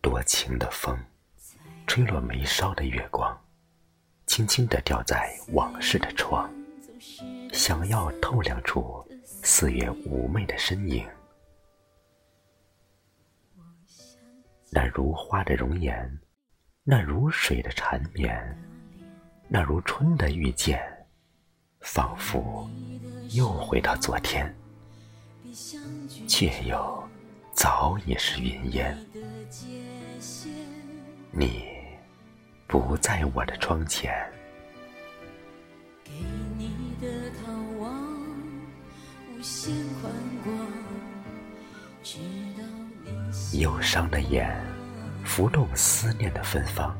多情的风，吹落眉梢的月光，轻轻地掉在往事的窗，想要透亮出四月妩媚的身影。那如花的容颜，那如水的缠绵，那如春的遇见，仿佛又回到昨天，却又早已是云烟。你不在我的窗前，忧伤的眼浮动思念的芬芳，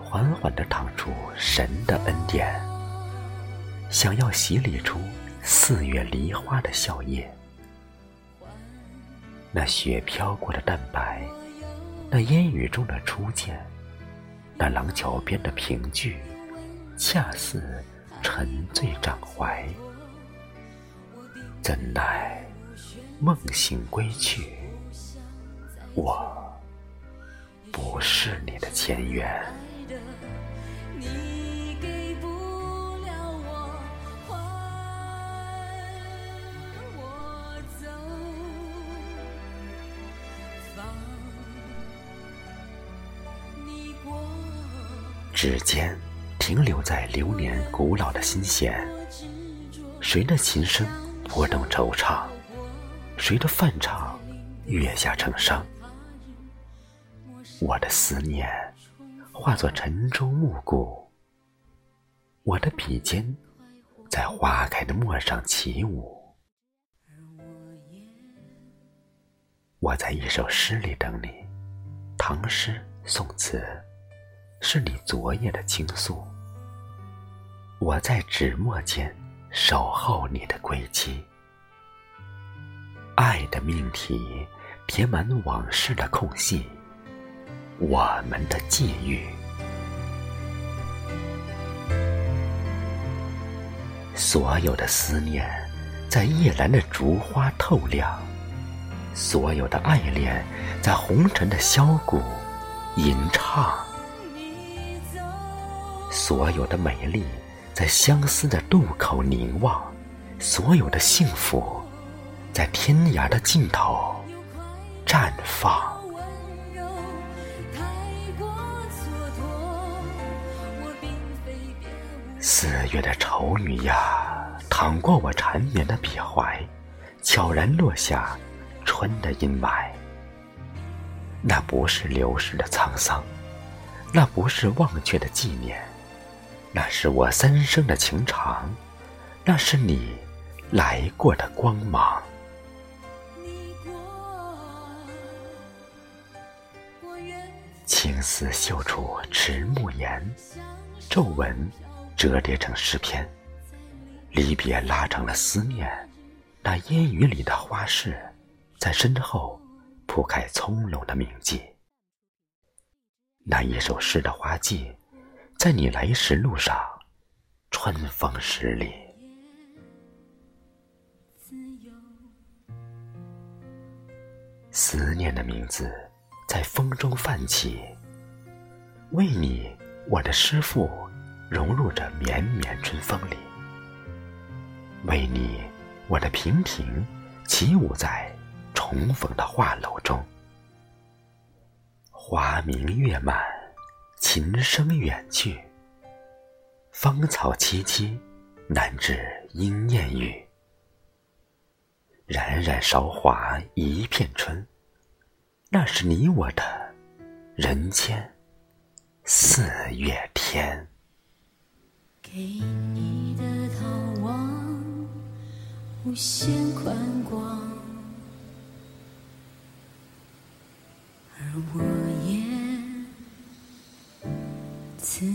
缓缓地淌出神的恩典，想要洗礼出四月梨花的笑靥，那雪飘过的淡白。那烟雨中的初见，那廊桥边的凭据，恰似沉醉掌怀。怎奈梦醒归去，我不是你的前缘。指尖停留在流年古老的心弦，谁的琴声拨动惆怅？谁的泛唱月下成殇？我的思念化作晨钟暮鼓，我的笔尖在花开的陌上起舞。我在一首诗里等你，唐诗宋词。是你昨夜的倾诉，我在纸墨间守候你的归期。爱的命题填满往事的空隙，我们的际遇。所有的思念在夜阑的烛花透亮，所有的爱恋在红尘的箫鼓吟唱。所有的美丽在相思的渡口凝望，所有的幸福在天涯的尽头绽放。四月的愁雨呀，淌过我缠绵的笔怀，悄然落下春的阴霾。那不是流逝的沧桑，那不是忘却的纪念。那是我三生的情长，那是你来过的光芒。青丝绣出迟暮言，皱纹折叠成诗篇。离别拉长了思念，那烟雨里的花事，在身后铺开葱茏的铭记。那一首诗的花季。在你来时路上，春风十里。思念的名字在风中泛起，为你，我的诗赋融入着绵绵春风里；为你，我的平平起舞在重逢的画楼中。花明月满。琴声远去，芳草萋萋，难知莺燕语。冉冉韶华一片春，那是你我的人间四月天。给你的逃亡，无限宽广，此